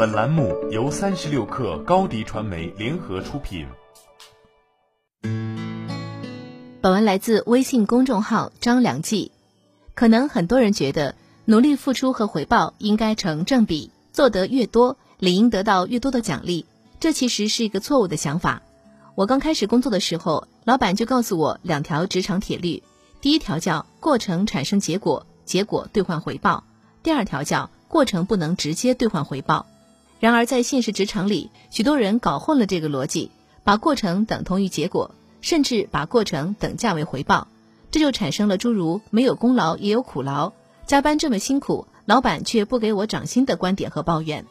本栏目由三十六氪高低传媒联合出品。本文来自微信公众号张良记。可能很多人觉得，努力付出和回报应该成正比，做得越多，理应得到越多的奖励。这其实是一个错误的想法。我刚开始工作的时候，老板就告诉我两条职场铁律：第一条叫过程产生结果，结果兑换回报；第二条叫过程不能直接兑换回报。然而，在现实职场里，许多人搞混了这个逻辑，把过程等同于结果，甚至把过程等价为回报，这就产生了诸如“没有功劳也有苦劳”、加班这么辛苦，老板却不给我涨薪的观点和抱怨。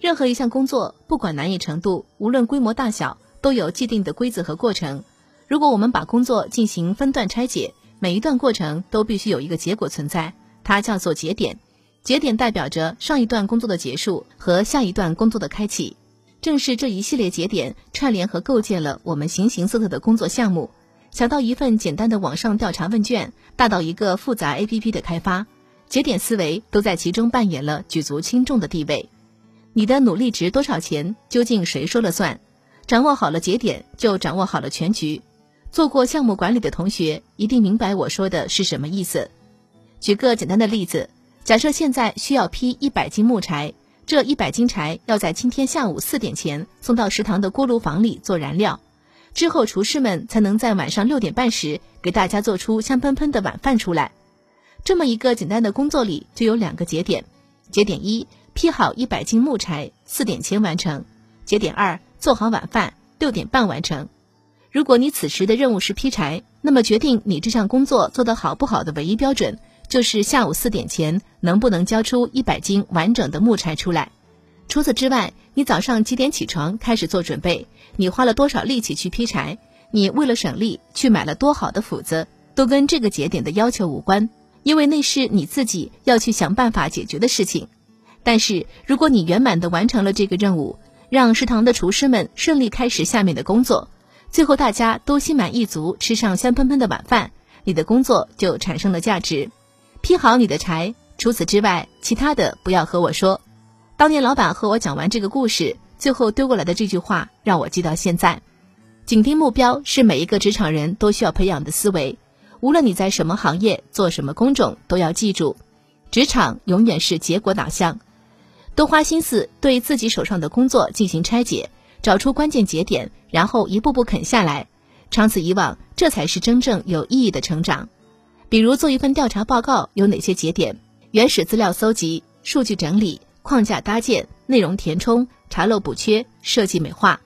任何一项工作，不管难易程度，无论规模大小，都有既定的规则和过程。如果我们把工作进行分段拆解，每一段过程都必须有一个结果存在，它叫做节点。节点代表着上一段工作的结束和下一段工作的开启，正是这一系列节点串联和构建了我们形形色色的工作项目。小到一份简单的网上调查问卷，大到一个复杂 APP 的开发，节点思维都在其中扮演了举足轻重的地位。你的努力值多少钱？究竟谁说了算？掌握好了节点，就掌握好了全局。做过项目管理的同学一定明白我说的是什么意思。举个简单的例子。假设现在需要劈一百斤木柴，这一百斤柴要在今天下午四点前送到食堂的锅炉房里做燃料，之后厨师们才能在晚上六点半时给大家做出香喷喷的晚饭出来。这么一个简单的工作里就有两个节点：节点一，劈好一百斤木柴，四点前完成；节点二，做好晚饭，六点半完成。如果你此时的任务是劈柴，那么决定你这项工作做得好不好的唯一标准。就是下午四点前能不能交出一百斤完整的木柴出来。除此之外，你早上几点起床开始做准备？你花了多少力气去劈柴？你为了省力去买了多好的斧子？都跟这个节点的要求无关，因为那是你自己要去想办法解决的事情。但是，如果你圆满的完成了这个任务，让食堂的厨师们顺利开始下面的工作，最后大家都心满意足吃上香喷喷的晚饭，你的工作就产生了价值。劈好你的柴，除此之外，其他的不要和我说。当年老板和我讲完这个故事，最后丢过来的这句话让我记到现在。紧盯目标是每一个职场人都需要培养的思维。无论你在什么行业做什么工种，都要记住，职场永远是结果导向。多花心思对自己手上的工作进行拆解，找出关键节点，然后一步步啃下来。长此以往，这才是真正有意义的成长。比如做一份调查报告有哪些节点？原始资料搜集、数据整理、框架搭建、内容填充、查漏补缺、设计美化，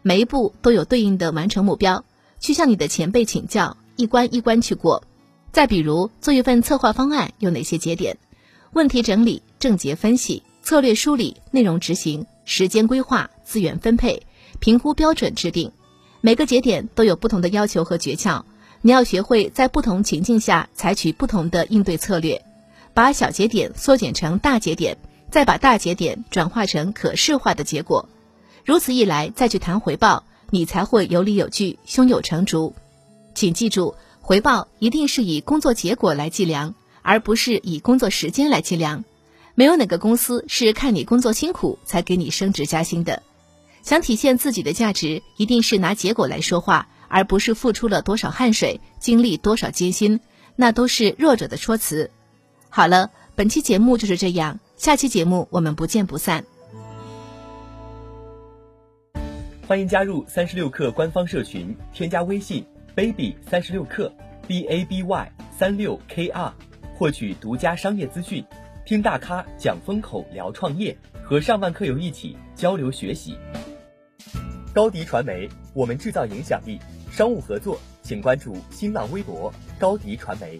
每一步都有对应的完成目标。去向你的前辈请教，一关一关去过。再比如做一份策划方案有哪些节点？问题整理、症结分析、策略梳理、内容执行、时间规划、资源分配、评估标准制定，每个节点都有不同的要求和诀窍。你要学会在不同情境下采取不同的应对策略，把小节点缩减成大节点，再把大节点转化成可视化的结果。如此一来，再去谈回报，你才会有理有据、胸有成竹。请记住，回报一定是以工作结果来计量，而不是以工作时间来计量。没有哪个公司是看你工作辛苦才给你升职加薪的。想体现自己的价值，一定是拿结果来说话。而不是付出了多少汗水，经历多少艰辛，那都是弱者的说辞。好了，本期节目就是这样，下期节目我们不见不散。欢迎加入三十六课官方社群，添加微信 baby 三十六课 b a b y 三六 k r，获取独家商业资讯，听大咖讲风口，聊创业，和上万课友一起交流学习。高迪传媒，我们制造影响力。商务合作，请关注新浪微博高迪传媒。